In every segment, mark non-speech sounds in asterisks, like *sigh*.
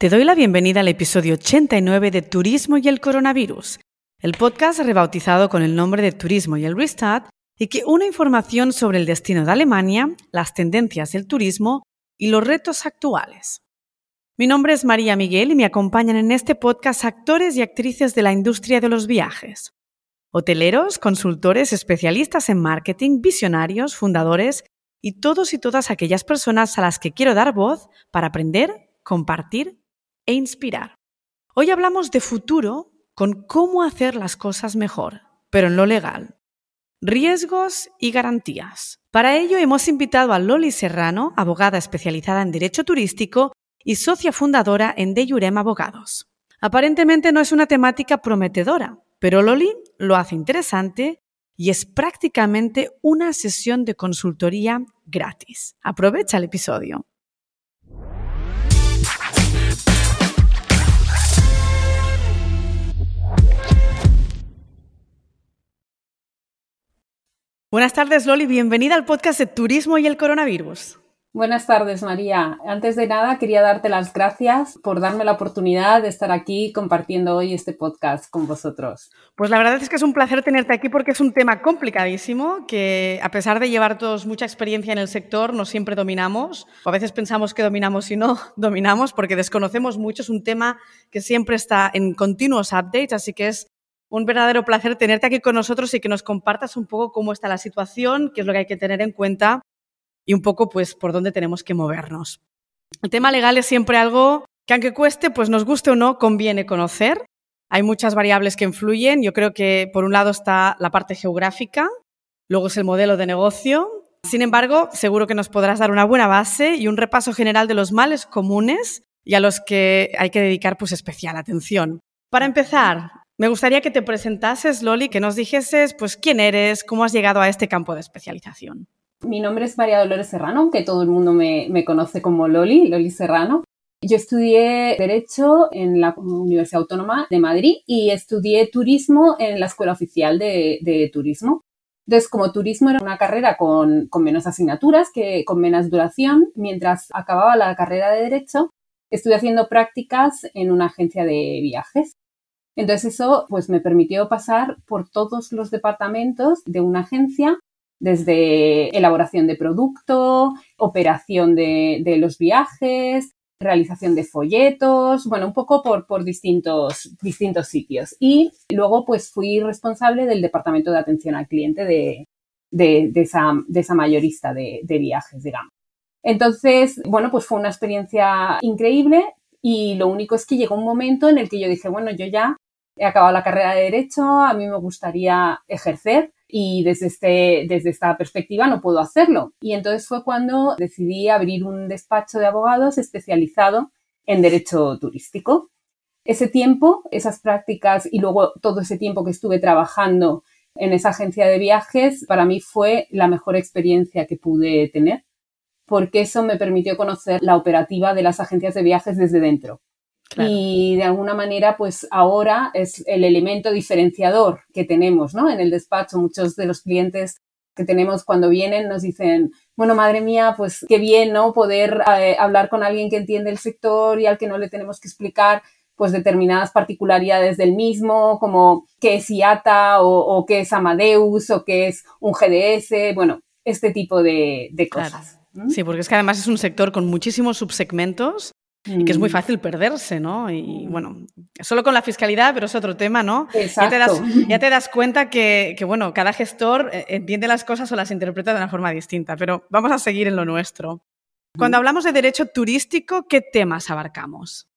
Te doy la bienvenida al episodio 89 de Turismo y el Coronavirus, el podcast rebautizado con el nombre de Turismo y el Restart y que une información sobre el destino de Alemania, las tendencias del turismo y los retos actuales. Mi nombre es María Miguel y me acompañan en este podcast actores y actrices de la industria de los viajes. Hoteleros, consultores, especialistas en marketing, visionarios, fundadores y todos y todas aquellas personas a las que quiero dar voz para aprender, compartir e inspirar. Hoy hablamos de futuro con cómo hacer las cosas mejor, pero en lo legal. Riesgos y garantías. Para ello hemos invitado a Loli Serrano, abogada especializada en Derecho Turístico y socia fundadora en De Jurem Abogados. Aparentemente no es una temática prometedora, pero Loli lo hace interesante y es prácticamente una sesión de consultoría gratis. Aprovecha el episodio. Buenas tardes, Loli. Bienvenida al podcast de Turismo y el Coronavirus. Buenas tardes, María. Antes de nada, quería darte las gracias por darme la oportunidad de estar aquí compartiendo hoy este podcast con vosotros. Pues la verdad es que es un placer tenerte aquí porque es un tema complicadísimo que, a pesar de llevar todos mucha experiencia en el sector, no siempre dominamos. O a veces pensamos que dominamos y no *laughs* dominamos porque desconocemos mucho. Es un tema que siempre está en continuos updates, así que es un verdadero placer tenerte aquí con nosotros y que nos compartas un poco cómo está la situación, qué es lo que hay que tener en cuenta y un poco pues por dónde tenemos que movernos. El tema legal es siempre algo que aunque cueste, pues nos guste o no, conviene conocer. Hay muchas variables que influyen. Yo creo que por un lado está la parte geográfica, luego es el modelo de negocio. Sin embargo, seguro que nos podrás dar una buena base y un repaso general de los males comunes y a los que hay que dedicar pues especial atención. Para empezar, me gustaría que te presentases, Loli, que nos dijeses pues, quién eres, cómo has llegado a este campo de especialización. Mi nombre es María Dolores Serrano, aunque todo el mundo me, conoce como Loli, Loli Serrano. Yo estudié Derecho en la Universidad Autónoma de Madrid y estudié Turismo en la Escuela Oficial de, Turismo. Entonces, como turismo era una carrera con, con, menos asignaturas, que con menos duración, mientras acababa la carrera de Derecho, estuve haciendo prácticas en una agencia de viajes. Entonces eso pues me permitió pasar por todos los departamentos de una agencia, desde elaboración de producto, operación de, los viajes, realización de folletos, bueno, un poco por, distintos, distintos sitios. Y luego pues fui responsable del departamento de atención al cliente de, de, esa, de esa, mayorista de, de viajes, digamos. Entonces, bueno, pues fue una experiencia increíble y lo único es que llegó un momento en el que yo dije, bueno, yo ya he acabado la carrera de Derecho, a mí me gustaría ejercer y desde, este, desde esta perspectiva no puedo hacerlo. Y entonces fue cuando decidí abrir un despacho de abogados especializado en Derecho Turístico. Ese tiempo, esas prácticas y luego todo ese tiempo que estuve trabajando en esa agencia de viajes, para mí fue la mejor experiencia que pude tener, porque eso me permitió conocer la operativa de las agencias de viajes desde dentro. Y de alguna manera, pues ahora es el elemento diferenciador que tenemos, ¿no? En el despacho, muchos de los clientes que tenemos cuando vienen nos dicen, bueno, madre mía, pues qué bien, ¿no? Poder eh, hablar con alguien que entiende el sector y al que no le tenemos que explicar pues determinadas particularidades del mismo, como qué es IATA o, qué es Amadeus o qué es un GDS, bueno, este tipo de, cosas. Sí, porque es que además es un sector con muchísimos subsegmentos y que es muy mm. fácil perderse, ¿no? Y bueno, solo con la fiscalidad, pero es otro tema, ¿no? Ya te das, ya te das cuenta que, que, bueno, cada gestor eh, entiende las cosas o las interpreta de una forma distinta, pero vamos a seguir en lo nuestro. Cuando hablamos de derecho turístico, ¿qué temas abarcamos?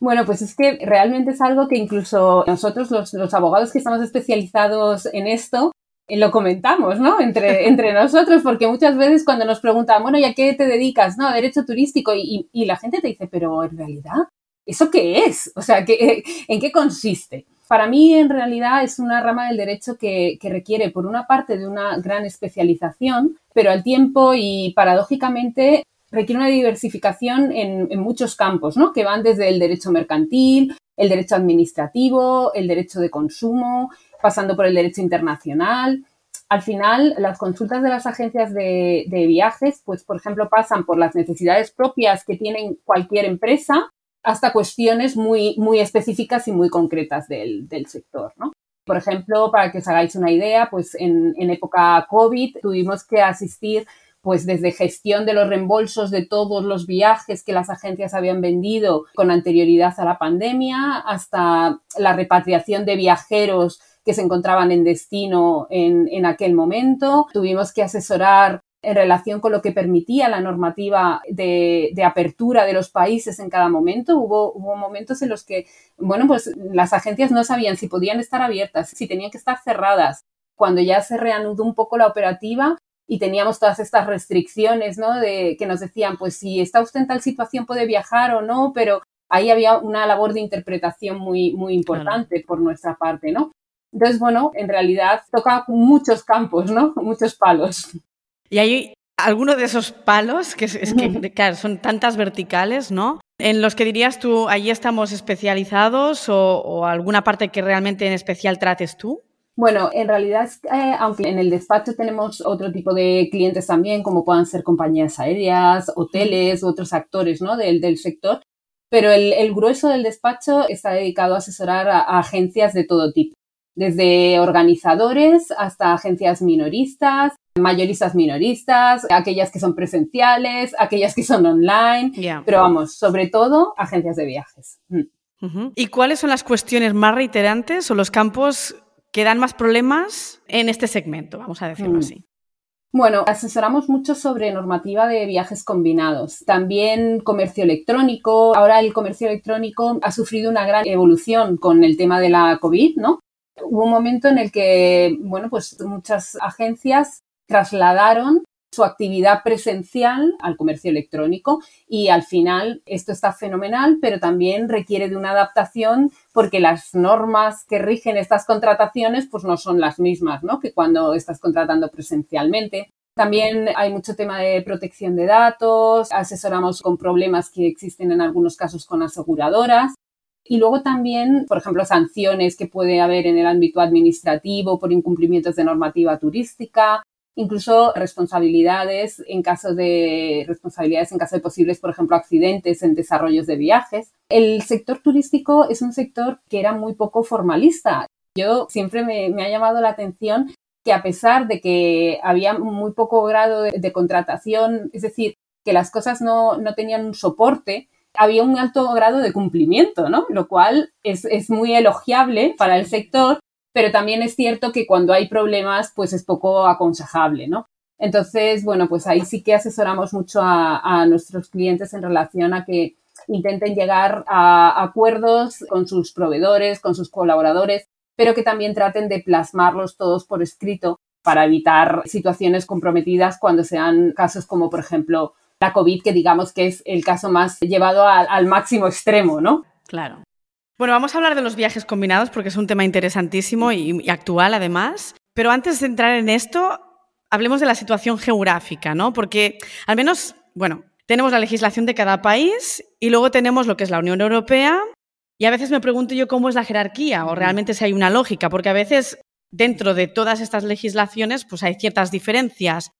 Bueno, pues es que realmente es algo que incluso nosotros, los, los abogados que estamos especializados en esto, lo comentamos, ¿no? Entre, *laughs* entre nosotros, porque muchas veces cuando nos preguntan, bueno, ¿y a qué te dedicas? No, a derecho turístico. Y, y la gente te dice, pero en realidad, ¿eso qué es? O sea, ¿qué, *laughs* ¿en qué consiste? Para mí, en realidad, es una rama del derecho que, que, requiere, por una parte, de una gran especialización, pero al tiempo y paradójicamente requiere una diversificación en, muchos campos, ¿no? Que van desde el derecho mercantil, el derecho administrativo, el derecho de consumo, pasando por el derecho internacional. Al final, las consultas de las agencias de, viajes, pues, por ejemplo, pasan por las necesidades propias que tienen cualquier empresa, hasta cuestiones muy, muy específicas y muy concretas del, sector, ¿no? Por ejemplo, para que os hagáis una idea, pues en época COVID tuvimos que asistir pues desde gestión de los reembolsos de todos los viajes que las agencias habían vendido con anterioridad a la pandemia, hasta la repatriación de viajeros que se encontraban en destino en, en aquel momento. Tuvimos que asesorar en relación con lo que permitía la normativa de, de, apertura de los países en cada momento. Hubo, momentos en los que, bueno, pues las agencias no sabían si podían estar abiertas, si tenían que estar cerradas. Cuando ya se reanudó un poco la operativa y teníamos todas estas restricciones, ¿no? De que nos decían, pues si está usted en tal situación puede viajar o no, pero ahí había una labor de interpretación muy, muy importante claro. por nuestra parte, ¿no? Entonces, bueno, en realidad toca muchos campos, ¿no? *laughs* Muchos palos. Y hay alguno de esos palos, que es, que claro, son tantas verticales, ¿no? En los que dirías tú, allí estamos especializados o, o alguna parte que realmente en especial trates tú? Bueno, en realidad, eh, aunque en el despacho tenemos otro tipo de clientes también, como puedan ser compañías aéreas, hoteles u otros actores ¿no? del, del sector, pero el, el, grueso del despacho está dedicado a asesorar a, a agencias de todo tipo, desde organizadores hasta agencias minoristas, mayoristas minoristas, aquellas que son presenciales, aquellas que son online, yeah. pero vamos, sobre todo agencias de viajes. Mm. ¿Y cuáles son las cuestiones más reiterantes o los campos que dan más problemas en este segmento, vamos a decirlo mm. así? Bueno, asesoramos mucho sobre normativa de viajes combinados. También comercio electrónico. Ahora el comercio electrónico ha sufrido una gran evolución con el tema de la COVID, ¿no? Hubo un momento en el que, bueno, pues muchas agencias trasladaron su actividad presencial al comercio electrónico y al final esto está fenomenal, pero también requiere de una adaptación porque las normas que rigen estas contrataciones pues no son las mismas, ¿no? que cuando estás contratando presencialmente. También hay mucho tema de protección de datos, asesoramos con problemas que existen en algunos casos con aseguradoras y luego también, por ejemplo, sanciones que puede haber en el ámbito administrativo por incumplimientos de normativa turística, incluso responsabilidades en caso de responsabilidades en caso de posibles, por ejemplo, accidentes en desarrollos de viajes. El sector turístico es un sector que era muy poco formalista. Yo siempre me, me ha llamado la atención que a pesar de que había muy poco grado de, contratación, es decir, que las cosas no, no, tenían un soporte, había un alto grado de cumplimiento, ¿no? Lo cual es, es muy elogiable para el sector pero también es cierto que cuando hay problemas, pues es poco aconsejable, ¿no? Entonces, bueno, pues ahí sí que asesoramos mucho a, nuestros clientes en relación a que intenten llegar a acuerdos con sus proveedores, con sus colaboradores, pero que también traten de plasmarlos todos por escrito para evitar situaciones comprometidas cuando sean casos como, por ejemplo, la COVID, que digamos que es el caso más llevado al máximo extremo, ¿no? Claro. Bueno, vamos a hablar de los viajes combinados porque es un tema interesantísimo y, y, actual además. Pero antes de entrar en esto, hablemos de la situación geográfica, ¿no? Porque al menos, bueno, tenemos la legislación de cada país y luego tenemos lo que es la Unión Europea. Y a veces me pregunto yo cómo es la jerarquía o realmente si hay una lógica, porque a veces dentro de todas estas legislaciones pues hay ciertas diferencias.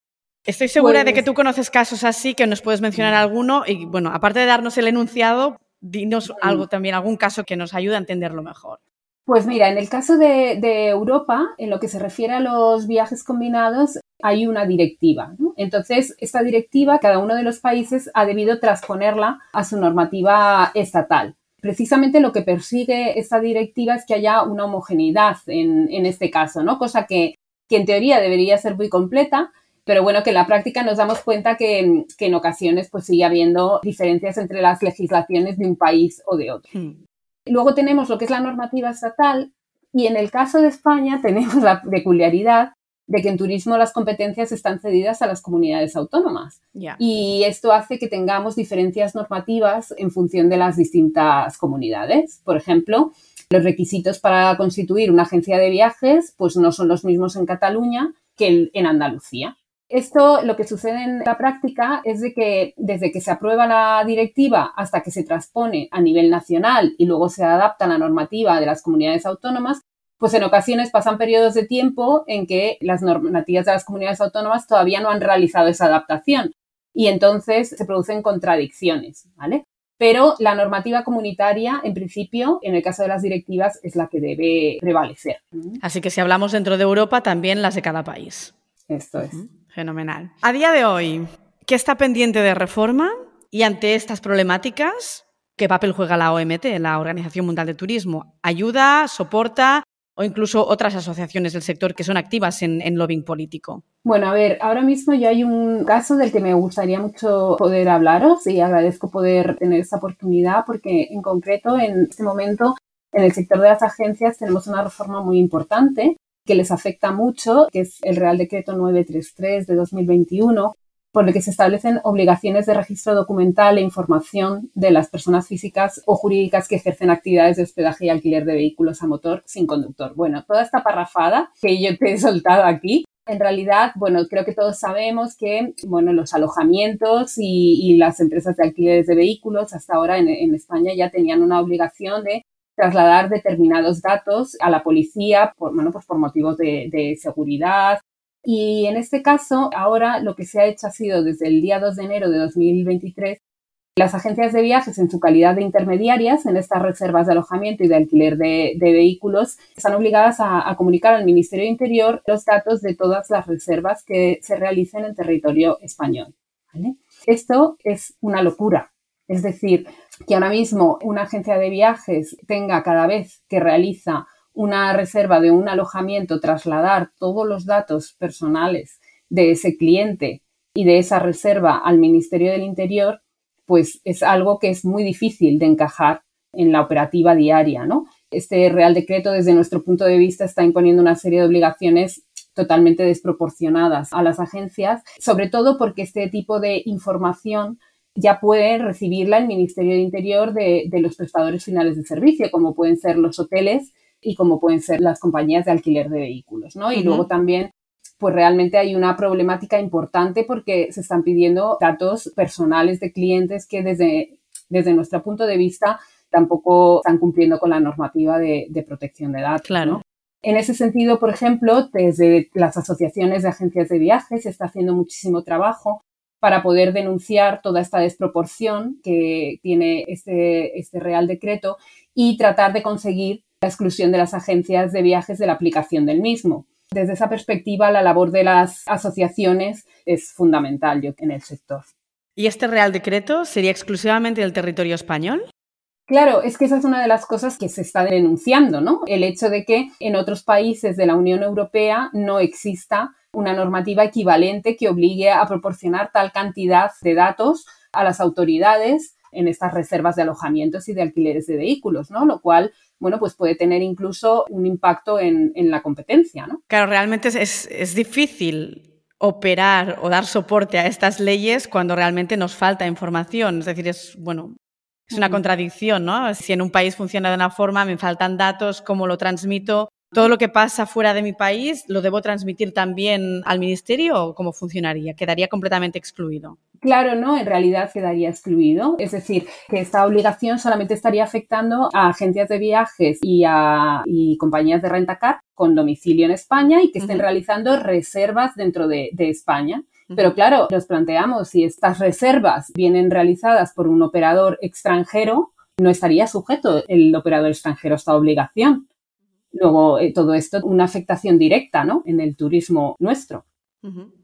Estoy segura pues... de que tú conoces casos así, que nos puedes mencionar alguno y bueno, aparte de darnos el enunciado, dinos algo también, algún caso que nos ayude a entenderlo mejor. Pues mira, en el caso de, de, Europa, en lo que se refiere a los viajes combinados, hay una directiva. ¿no? Entonces, esta directiva, cada uno de los países ha debido transponerla a su normativa estatal. Precisamente lo que persigue esta directiva es que haya una homogeneidad en, en este caso, ¿no? Cosa que, que en teoría debería ser muy completa, pero bueno, que en la práctica nos damos cuenta que, que, en ocasiones pues sigue habiendo diferencias entre las legislaciones de un país o de otro. Hmm. Luego tenemos lo que es la normativa estatal y en el caso de España *laughs* tenemos la peculiaridad de que en turismo las competencias están cedidas a las comunidades autónomas. Yeah. Y esto hace que tengamos diferencias normativas en función de las distintas comunidades. Por ejemplo, los requisitos para constituir una agencia de viajes pues no son los mismos en Cataluña que en Andalucía. Esto lo que sucede en la práctica es de que desde que se aprueba la directiva hasta que se transpone a nivel nacional y luego se adapta a la normativa de las comunidades autónomas, pues en ocasiones pasan periodos de tiempo en que las normativas de las comunidades autónomas todavía no han realizado esa adaptación y entonces se producen contradicciones, ¿vale? pero la normativa comunitaria, en principio, en el caso de las directivas, es la que debe prevalecer. Así que si hablamos dentro de Europa, también las de cada país. Esto es. Fenomenal. A día de hoy, ¿qué está pendiente de reforma? Y ante estas problemáticas, ¿qué papel juega la OMT, la Organización Mundial de Turismo? ¿Ayuda, soporta o incluso otras asociaciones del sector que son activas en, en, lobbying político? Bueno, a ver, ahora mismo ya hay un caso del que me gustaría mucho poder hablaros y agradezco poder tener esta oportunidad porque en concreto en este momento en el sector de las agencias tenemos una reforma muy importante que les afecta mucho, que es el Real Decreto 933 de 2021, por el que se establecen obligaciones de registro documental e información de las personas físicas o jurídicas que ejercen actividades de hospedaje y alquiler de vehículos a motor sin conductor. Bueno, toda esta parrafada que yo te he soltado aquí, en realidad, bueno, creo que todos sabemos que, bueno, los alojamientos y, las empresas de alquileres de vehículos hasta ahora en, España ya tenían una obligación de trasladar determinados datos a la policía, por, bueno, pues por motivos de, de seguridad y en este caso, ahora lo que se ha hecho ha sido desde el día 2 de enero de 2023, las agencias de viajes en su calidad de intermediarias en estas reservas de alojamiento y de alquiler de, vehículos están obligadas a, comunicar al Ministerio de Interior los datos de todas las reservas que se realicen en territorio español. Esto es una locura. Es decir, que ahora mismo una agencia de viajes tenga cada vez que realiza una reserva de un alojamiento, trasladar todos los datos personales de ese cliente y de esa reserva al Ministerio del Interior, pues es algo que es muy difícil de encajar en la operativa diaria, ¿no? Este Real Decreto, desde nuestro punto de vista, está imponiendo una serie de obligaciones totalmente desproporcionadas a las agencias, sobre todo porque este tipo de información ya puede recibirla el Ministerio de Interior de, de los prestadores finales de servicio, como pueden ser los hoteles y como pueden ser las compañías de alquiler de vehículos, ¿no? Y luego también pues realmente hay una problemática importante porque se están pidiendo datos personales de clientes que desde, desde nuestro punto de vista tampoco están cumpliendo con la normativa de, protección de datos. Claro. En ese sentido, por ejemplo, desde las asociaciones de agencias de viajes se está haciendo muchísimo trabajo para poder denunciar toda esta desproporción que tiene este, este Real Decreto y tratar de conseguir la exclusión de las agencias de viajes de la aplicación del mismo. Desde esa perspectiva, la labor de las asociaciones es fundamental en el sector. ¿Y este Real Decreto sería exclusivamente del territorio español? Claro, es que esa es una de las cosas que se está denunciando, ¿no? El hecho de que en otros países de la Unión Europea no exista una normativa equivalente que obligue a proporcionar tal cantidad de datos a las autoridades en estas reservas de alojamientos y de alquileres de vehículos, ¿no? Lo cual bueno, pues puede tener incluso un impacto en, la competencia, ¿no? Claro, realmente es, difícil operar o dar soporte a estas leyes cuando realmente nos falta información. Es decir, es, bueno, es una contradicción, ¿no? Si en un país funciona de una forma, me faltan datos, ¿cómo lo transmito? ¿Todo lo que pasa fuera de mi país lo debo transmitir también al ministerio o cómo funcionaría? ¿Quedaría completamente excluido? Claro, no, en realidad quedaría excluido. Es decir, que esta obligación solamente estaría afectando a agencias de viajes y a compañías de rentacar con domicilio en España y que estén realizando reservas dentro de, España. Pero claro, nos planteamos si estas reservas vienen realizadas por un operador extranjero, no estaría sujeto el operador extranjero a esta obligación. Luego, eh, todo esto, una afectación directa ¿no? en el turismo nuestro.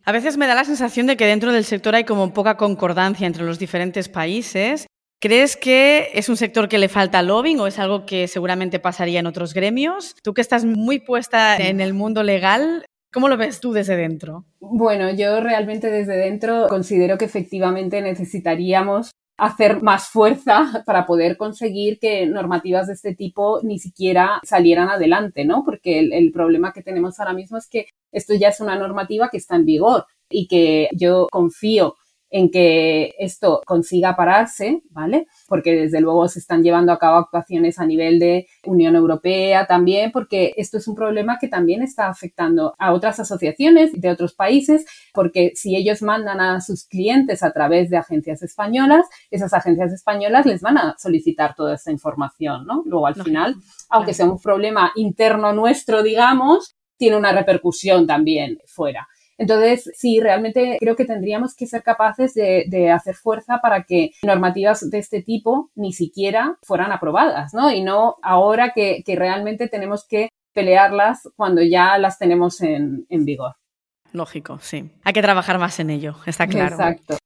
A veces me da la sensación de que dentro del sector hay como poca concordancia entre los diferentes países. ¿Crees que es un sector que le falta lobbying o es algo que seguramente pasaría en otros gremios? Tú que estás muy puesta en el mundo legal, ¿cómo lo ves tú desde dentro? Bueno, yo realmente desde dentro considero que efectivamente necesitaríamos hacer más fuerza *laughs* para poder conseguir que normativas de este tipo ni siquiera salieran adelante, ¿no? Porque el, problema que tenemos ahora mismo es que esto ya es una normativa que está en vigor y que yo confío en que esto consiga pararse, ¿vale? Porque desde luego se están llevando a cabo actuaciones a nivel de Unión Europea también, porque esto es un problema que también está afectando a otras asociaciones de otros países, porque si ellos mandan a sus clientes a través de agencias españolas, esas agencias españolas les van a solicitar toda esta información, ¿no? Luego al final, aunque sea un problema interno nuestro, digamos, tiene una repercusión también fuera. Entonces, sí, realmente creo que tendríamos que ser capaces de, hacer fuerza para que normativas de este tipo ni siquiera fueran aprobadas, ¿no? Y no ahora que, realmente tenemos que pelearlas cuando ya las tenemos en, en vigor. Lógico, sí. Hay que trabajar más en ello, está claro. Exacto.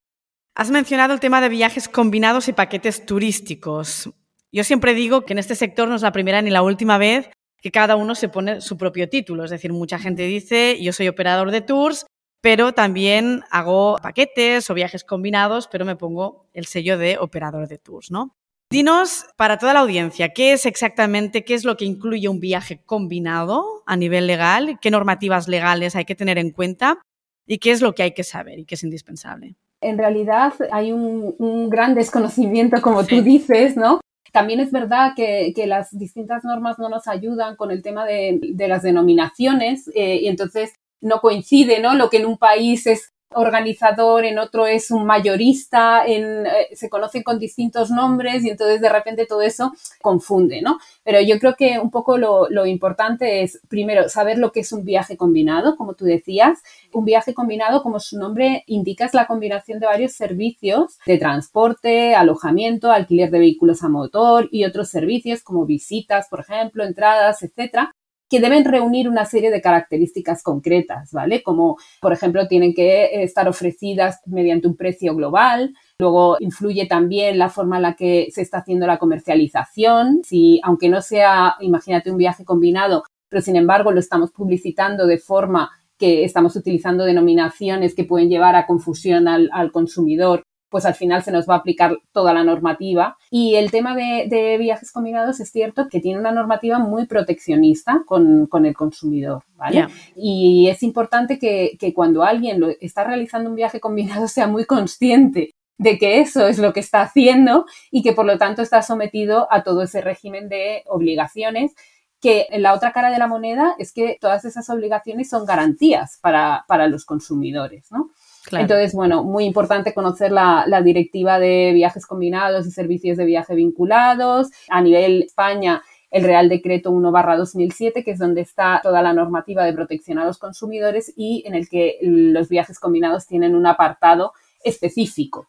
Has mencionado el tema de viajes combinados y paquetes turísticos. Yo siempre digo que en este sector no es la primera ni la última vez que cada uno se pone su propio título. Es decir, mucha gente dice, yo soy operador de tours, pero también hago paquetes o viajes combinados, pero me pongo el sello de operador de tours, ¿no? Dinos para toda la audiencia, ¿qué es exactamente, qué es lo que incluye un viaje combinado a nivel legal? ¿Qué normativas legales hay que tener en cuenta? ¿Y qué es lo que hay que saber y qué es indispensable? En realidad hay un, gran desconocimiento, como tú dices, ¿no? También es verdad que, las distintas normas no nos ayudan con el tema de, las denominaciones eh, y entonces no coincide, ¿no? Lo que en un país es organizador, en otro es un mayorista, en, eh, se conocen con distintos nombres y entonces de repente todo eso confunde, ¿no? Pero yo creo que un poco lo, lo, importante es, primero, saber lo que es un viaje combinado, como tú decías. Un viaje combinado, como su nombre indica, es la combinación de varios servicios de transporte, alojamiento, alquiler de vehículos a motor y otros servicios como visitas, por ejemplo, entradas, etcétera, que deben reunir una serie de características concretas, ¿vale? Como, por ejemplo, tienen que estar ofrecidas mediante un precio global. Luego influye también la forma en la que se está haciendo la comercialización. Si, aunque no sea, imagínate un viaje combinado, pero sin embargo lo estamos publicitando de forma que estamos utilizando denominaciones que pueden llevar a confusión al, al consumidor pues al final se nos va a aplicar toda la normativa. Y el tema de, viajes combinados es cierto que tiene una normativa muy proteccionista con, el consumidor, ¿vale? Y es importante que, cuando alguien lo está realizando un viaje combinado sea muy consciente de que eso es lo que está haciendo y que por lo tanto está sometido a todo ese régimen de obligaciones que en la otra cara de la moneda es que todas esas obligaciones son garantías para, para los consumidores, ¿no? Entonces, bueno, muy importante conocer la, directiva de viajes combinados y servicios de viaje vinculados. A nivel España, el Real Decreto 1 2007, que es donde está toda la normativa de protección a los consumidores y en el que los viajes combinados tienen un apartado específico.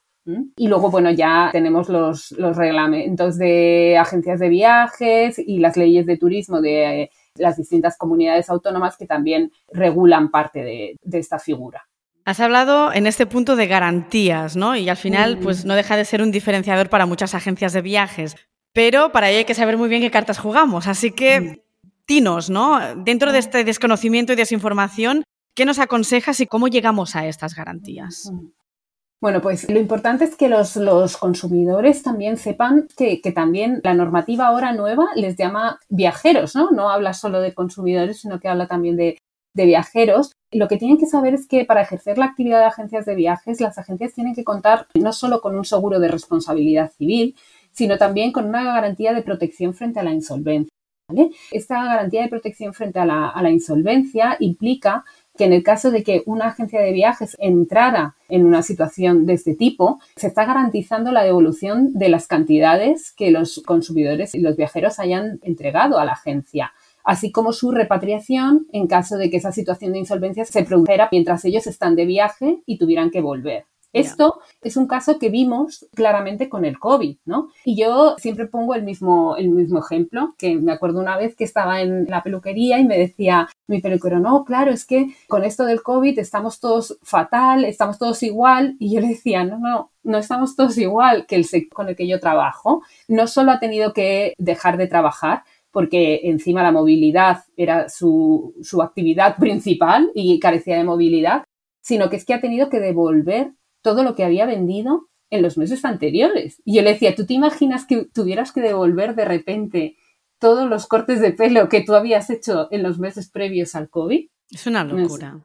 Y luego, bueno, ya tenemos los, los, reglamentos de agencias de viajes y las leyes de turismo de las distintas comunidades autónomas que también regulan parte de esta figura. Has hablado en este punto de garantías, ¿no? Y al final, pues no deja de ser un diferenciador para muchas agencias de viajes. Pero para ello hay que saber muy bien qué cartas jugamos. Así que, dinos, ¿no? Dentro de este desconocimiento y desinformación, ¿qué nos aconsejas y cómo llegamos a estas garantías? Bueno, pues lo importante es que los, consumidores también sepan que, que, también la normativa ahora nueva les llama viajeros, ¿no? No habla solo de consumidores, sino que habla también de, de viajeros, lo que tienen que saber es que para ejercer la actividad de agencias de viajes, las agencias tienen que contar no solo con un seguro de responsabilidad civil, sino también con una garantía de protección frente a la insolvencia. Esta garantía de protección frente a la, insolvencia implica que en el caso de que una agencia de viajes entrara en una situación de este tipo, se está garantizando la devolución de las cantidades que los consumidores y los viajeros hayan entregado a la agencia así como su repatriación en caso de que esa situación de insolvencia se produjera mientras ellos están de viaje y tuvieran que volver. Esto es un caso que vimos claramente con el COVID, ¿no? Y yo siempre pongo el mismo, el mismo ejemplo, que me acuerdo una vez que estaba en la peluquería y me decía mi peluquero, no, claro, es que con esto del COVID estamos todos fatal, estamos todos igual. Y yo le decía, no, no, no estamos todos igual, que el sector con el que yo trabajo no solo ha tenido que dejar de trabajar, porque encima la movilidad era su, actividad *laughs* principal y carecía de movilidad, sino que es que ha tenido que devolver todo lo que había vendido en los meses anteriores. Y yo le decía, ¿tú te imaginas que tuvieras que devolver de repente todos los cortes de pelo que tú habías hecho en los meses previos al COVID? Es una locura.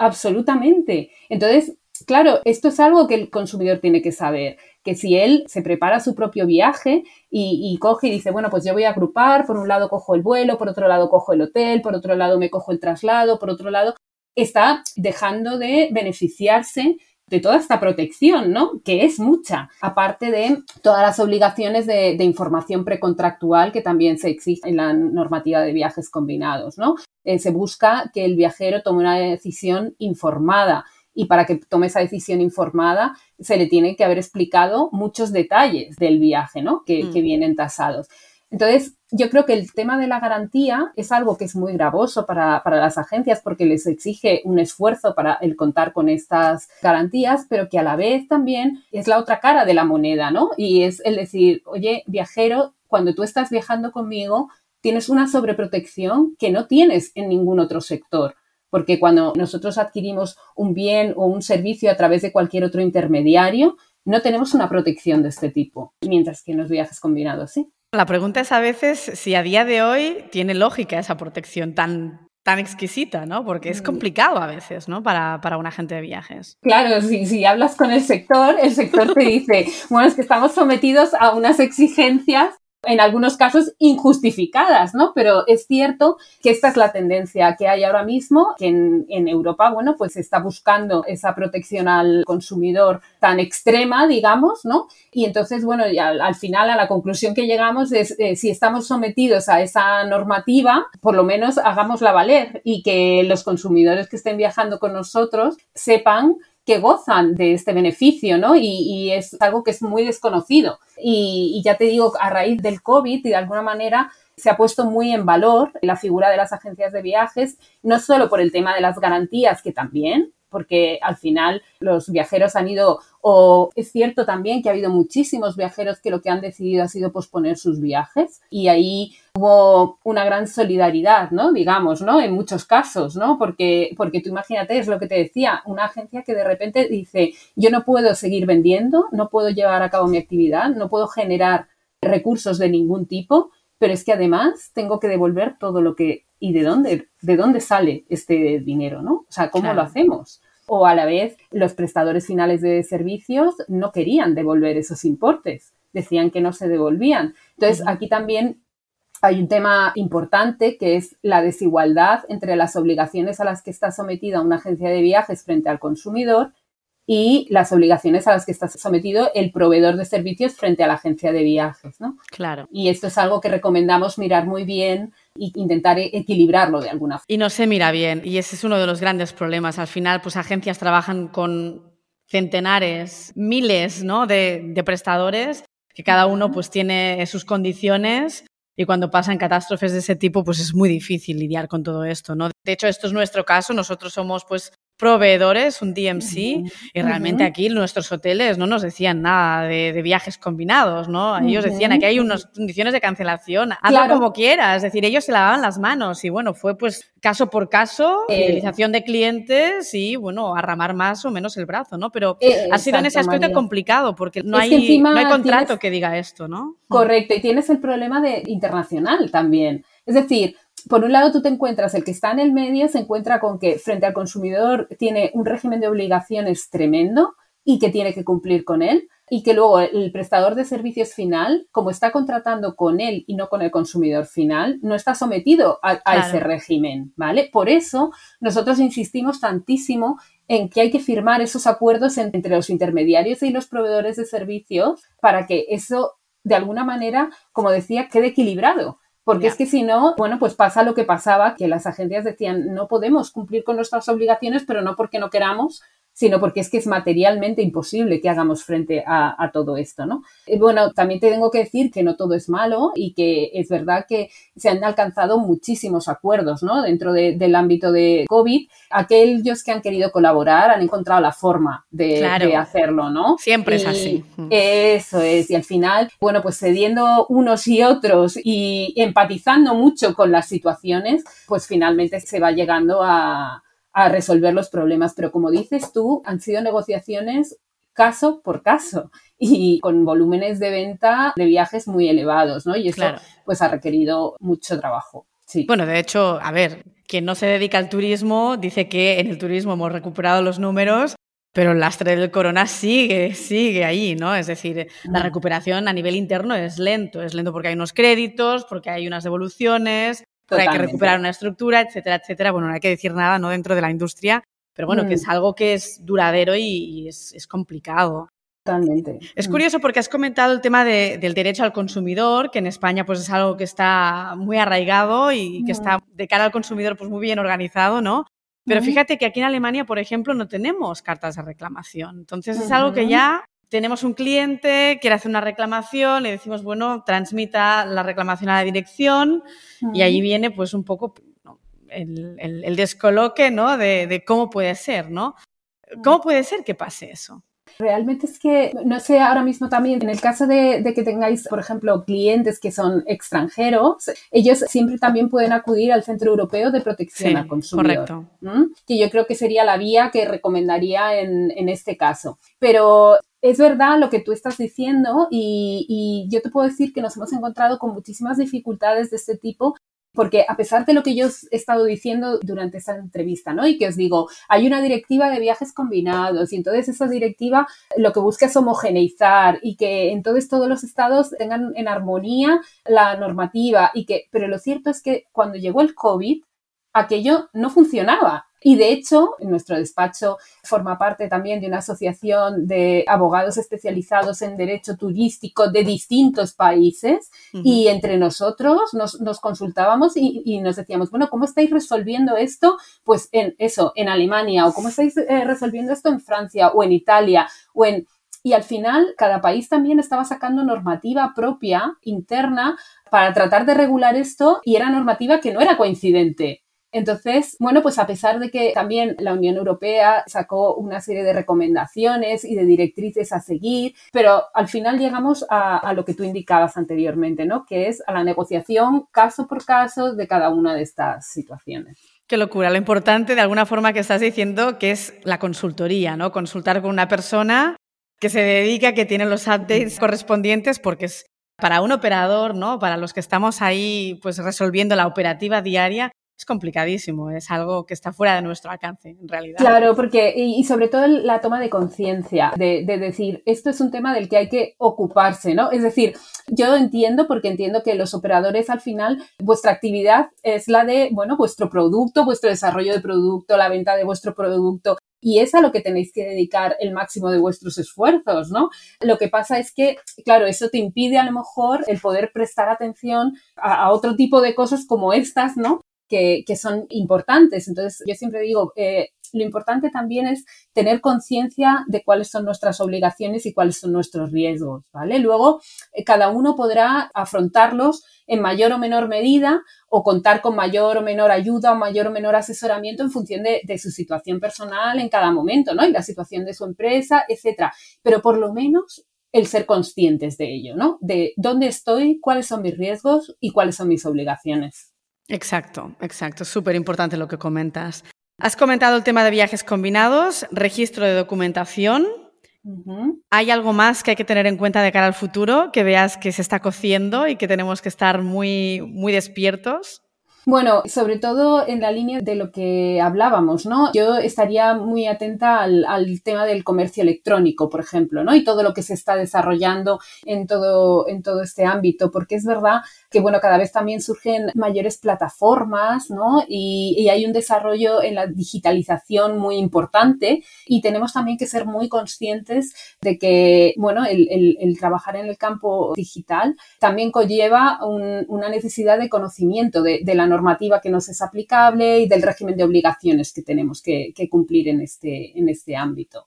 absolutamente. Entonces, claro, esto es algo que el consumidor tiene que saber que si él se prepara su propio viaje y, coge y dice, bueno, pues yo voy a agrupar, por un lado cojo el vuelo, por otro lado cojo el hotel, por otro lado me cojo el traslado, por otro lado, está dejando de beneficiarse de toda esta protección, ¿no? Que es mucha, aparte de todas las obligaciones de, información precontractual que también se exige en la normativa de viajes combinados, ¿no? eh, se busca que el viajero tome una decisión informada y para que tome esa decisión informada se le tiene que haber explicado muchos detalles del viaje, ¿no? Que, que mm. vienen tasados. Entonces, yo creo que el tema de la garantía es algo que es muy gravoso para, las agencias porque les exige un esfuerzo para el contar con estas garantías, pero que a la vez también es la otra cara de la moneda, ¿no? Y es el decir, oye, viajero, cuando tú estás viajando conmigo, tienes una sobreprotección que no tienes en ningún otro sector. Porque cuando nosotros adquirimos un bien o un servicio a través de cualquier otro intermediario, no tenemos una protección de este tipo, mientras que en los viajes combinados sí. La pregunta es a veces si a día de hoy tiene lógica esa protección tan, tan exquisita, ¿no? Porque es mm. complicado a veces, ¿no? Para, para un agente de viajes. Claro, si, si hablas con el sector, el sector te dice, *laughs* bueno, es que estamos sometidos a unas exigencias en algunos casos injustificadas, ¿no? Pero es cierto que esta es la tendencia que hay ahora mismo, que en, Europa, bueno, pues se está buscando esa protección al consumidor tan extrema, digamos, ¿no? Y entonces, bueno, al, final a la conclusión que llegamos es, eh, si estamos sometidos a esa normativa, por lo menos hagámosla valer y que los consumidores que estén viajando con nosotros sepan que gozan de este beneficio, ¿no? Y, es algo que es muy desconocido. Y, ya te digo, a raíz del COVID, y de alguna manera se ha puesto muy en valor la figura de las agencias de viajes, no solo por el tema de las garantías, que también, porque al final los viajeros han ido, o es cierto también que ha habido muchísimos viajeros que lo que han decidido ha sido posponer sus viajes y ahí hubo una gran solidaridad, ¿no? Digamos, ¿no? En muchos casos, ¿no? Porque, porque tú imagínate, es lo que te decía, una agencia que de repente dice, yo no puedo seguir vendiendo, no puedo llevar a cabo mi actividad, no puedo generar recursos de ningún tipo, pero es que además tengo que devolver todo lo que y de dónde, de dónde sale este dinero, ¿no? O sea, ¿cómo lo hacemos? O a la vez, los prestadores finales de servicios no querían devolver esos importes, decían que no se devolvían. Entonces, aquí también hay un tema importante que es la desigualdad entre las obligaciones a las que está sometida una agencia de viajes frente al consumidor y las obligaciones a las que está sometido el proveedor de servicios frente a la agencia de viajes, ¿no? Claro. Y esto es algo que recomendamos mirar muy bien e intentar equilibrarlo de alguna forma. Y no se mira bien, y ese es uno de los grandes problemas. Al final, pues agencias trabajan con centenares, miles, ¿no? de, de prestadores que cada uno pues tiene sus condiciones y cuando pasan catástrofes de ese tipo, pues es muy difícil lidiar con todo esto, ¿no? De hecho, esto es nuestro caso. Nosotros somos, pues, proveedores, un DMC, y realmente aquí nuestros hoteles no nos decían nada de, viajes combinados, ¿no? Ellos decían, aquí hay unas condiciones de cancelación, hazlo como quieras, es decir, ellos se lavaban las manos y bueno, fue pues caso por caso, eh. fidelización de clientes y bueno, arramar más o menos el brazo, ¿no? Pero eh, ha sido en ese aspecto complicado porque no, hay, no hay contrato que diga esto, ¿no? Correcto, y tienes el problema de internacional también. Es decir, por un lado tú te encuentras, el que está en el medio se encuentra con que frente al consumidor tiene un régimen de obligaciones tremendo y que tiene que cumplir con él y que luego el prestador de servicios final, como está contratando con él y no con el consumidor final, no está sometido a, ese régimen, ¿vale? Por eso nosotros insistimos tantísimo en que hay que firmar esos acuerdos entre los intermediarios y los proveedores de servicios para que eso, de alguna manera, como decía, quede equilibrado. Porque es que si no, bueno, pues pasa lo que pasaba, que las agencias decían, no podemos cumplir con nuestras obligaciones, pero no porque no queramos, sino porque es que es materialmente imposible que hagamos frente a, todo esto, ¿no? Y bueno, también te tengo que decir que no todo es malo y que es verdad que se han alcanzado muchísimos acuerdos, ¿no? Dentro del ámbito de COVID, aquellos que han querido colaborar han encontrado la forma de, hacerlo, ¿no? Siempre es así. Eso es, y al final, bueno, pues cediendo unos y otros y empatizando mucho con las situaciones, pues finalmente se va llegando a a resolver los problemas. Pero como dices tú, han sido negociaciones caso por caso y con volúmenes de venta de viajes muy elevados, ¿no? Y eso pues ha requerido mucho trabajo. Sí. Bueno, de hecho, a ver, quien no se dedica al turismo dice que en el turismo hemos recuperado los números, pero el lastre del corona sigue, sigue ahí, ¿no? Es decir, la recuperación a nivel interno es lento, es lento porque hay unos créditos, porque hay unas devoluciones, hay que recuperar una estructura, etcétera, etcétera. Bueno, no hay que decir nada ¿no? dentro de la industria, pero bueno, que es mm. algo que es duradero y, es, complicado. Totalmente. Es mm. curioso porque has comentado el tema del derecho al consumidor, que en España pues es algo que está muy arraigado y que está de cara al consumidor pues muy bien organizado, ¿no? Pero fíjate que aquí en Alemania, por ejemplo, no tenemos cartas de reclamación. Entonces es algo que ya tenemos un cliente, quiere hacer una reclamación, le decimos, bueno, transmita la reclamación a la dirección y ahí viene pues un poco el, descoloque, ¿no? De, de, cómo puede ser, ¿no? ¿Cómo puede ser que pase eso? Realmente es que, no sé, ahora mismo también, en el caso de, que tengáis, por ejemplo, clientes que son extranjeros, ellos siempre también pueden acudir al Centro Europeo de Protección al Consumidor. Correcto. Que yo creo que sería la vía que recomendaría en, en este caso. Pero es verdad lo que tú estás diciendo y, yo te puedo decir que nos hemos encontrado con muchísimas dificultades de este tipo porque a pesar de lo que yo he estado diciendo durante esta entrevista, ¿no? Y que os digo, hay una directiva de viajes combinados y entonces esa directiva lo que busca es homogeneizar y que entonces todos los estados tengan en armonía la normativa y que, pero lo cierto es que cuando llegó el COVID, aquello no funcionaba. Y de hecho, nuestro despacho forma parte también de una asociación de abogados especializados en derecho turístico de distintos países y entre nosotros nos, consultábamos y, nos decíamos, bueno, ¿cómo estáis resolviendo esto? Pues en eso, en Alemania o cómo estáis eh, resolviendo esto en Francia o en Italia o en... Y al final, cada país también estaba sacando normativa propia, interna, para tratar de regular esto y era normativa que no era coincidente. Entonces, bueno, pues a pesar de que también la Unión Europea sacó una serie de recomendaciones y de directrices a seguir, pero al final llegamos a, lo que tú indicabas anteriormente, ¿no? Que es a la negociación caso por caso de cada una de estas situaciones. Qué locura. Lo importante, de alguna forma, que estás diciendo, que es la consultoría, ¿no? Consultar con una persona que se dedica, que tiene los updates correspondientes, porque es para un operador, ¿no? Para los que estamos ahí, pues resolviendo la operativa diaria, es complicadísimo, es algo que está fuera de nuestro alcance, en realidad. Claro, porque, y, sobre todo la toma de conciencia, de, decir, esto es un tema del que hay que ocuparse, ¿no? Es decir, yo entiendo, porque entiendo que los operadores al final, vuestra actividad es la de, bueno, vuestro producto, vuestro desarrollo de producto, la venta de vuestro producto, y es a lo que tenéis que dedicar el máximo de vuestros esfuerzos, ¿no? Lo que pasa es que, claro, eso te impide a lo mejor el poder prestar atención a otro tipo de cosas como estas, ¿no? Que, son importantes. Entonces, yo siempre digo, eh, lo importante también es tener conciencia de cuáles son nuestras obligaciones y cuáles son nuestros riesgos, ¿vale? Luego, eh, cada uno podrá afrontarlos en mayor o menor medida o contar con mayor o menor ayuda o mayor o menor asesoramiento en función de, de su situación personal en cada momento, ¿no? Y la situación de su empresa, etcétera. Pero por lo menos el ser conscientes de ello, ¿no? De dónde estoy, cuáles son mis riesgos y cuáles son mis obligaciones. Exacto, exacto. Súper importante lo que comentas. Has comentado el tema de viajes combinados, registro de documentación. ¿Hay algo más que hay que tener en cuenta de cara al futuro, que veas que se está cociendo y que tenemos que estar muy, muy despiertos? Bueno, sobre todo en la línea de lo que hablábamos, ¿no? Yo estaría muy atenta al, tema del comercio electrónico, por ejemplo, ¿no? Y todo lo que se está desarrollando en todo, en todo este ámbito, porque es verdad que, bueno, cada vez también surgen mayores plataformas, ¿no? Y, hay un desarrollo en la digitalización muy importante y tenemos también que ser muy conscientes de que, bueno, el, trabajar en el campo digital también conlleva una necesidad de conocimiento de, de la normativa que nos es aplicable y del régimen de obligaciones que tenemos que, cumplir en este, en este ámbito.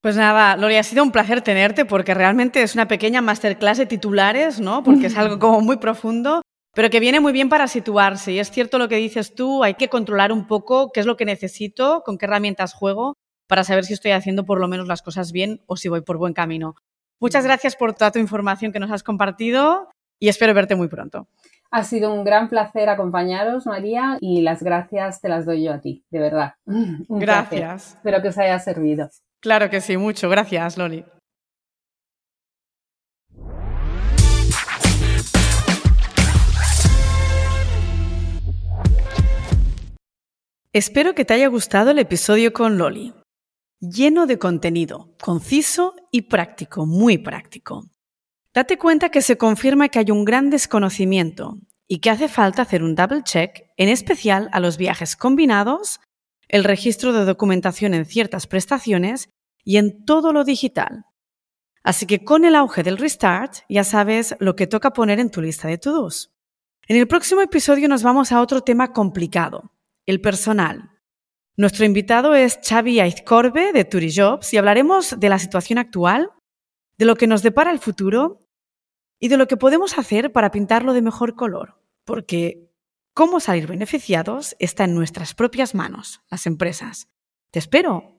Pues nada, Lori, ha sido un placer tenerte porque realmente es una pequeña masterclass de titulares, ¿no? Porque es *laughs* algo como muy profundo, pero que viene muy bien para situarse. Y es cierto lo que dices tú, hay que controlar un poco qué es lo que necesito, con qué herramientas juego, para saber si estoy haciendo por lo menos las cosas bien o si voy por buen camino. Muchas gracias por toda tu información que nos has compartido y espero verte muy pronto. Ha sido un gran placer acompañaros, María, y las gracias te las doy yo a ti, de verdad. *laughs* gracias. Espero que os haya servido. Claro que sí, mucho. Gracias, Loli. Espero que te haya gustado el episodio con Loli. Lleno de contenido, conciso y práctico, muy práctico. Date cuenta que se confirma que hay un gran desconocimiento y que hace falta hacer un double check, en especial a los viajes combinados, el registro de documentación en ciertas prestaciones y en todo lo digital. Así que con el auge del restart ya sabes lo que toca poner en tu lista de to-dos. En el próximo episodio nos vamos a otro tema complicado, el personal. Nuestro invitado es Xavi Aizcorbe de Turijobs y hablaremos de la situación actual, de lo que nos depara el futuro y de lo que podemos hacer para pintarlo de mejor color, porque cómo salir beneficiados está en nuestras propias manos, las empresas. Te espero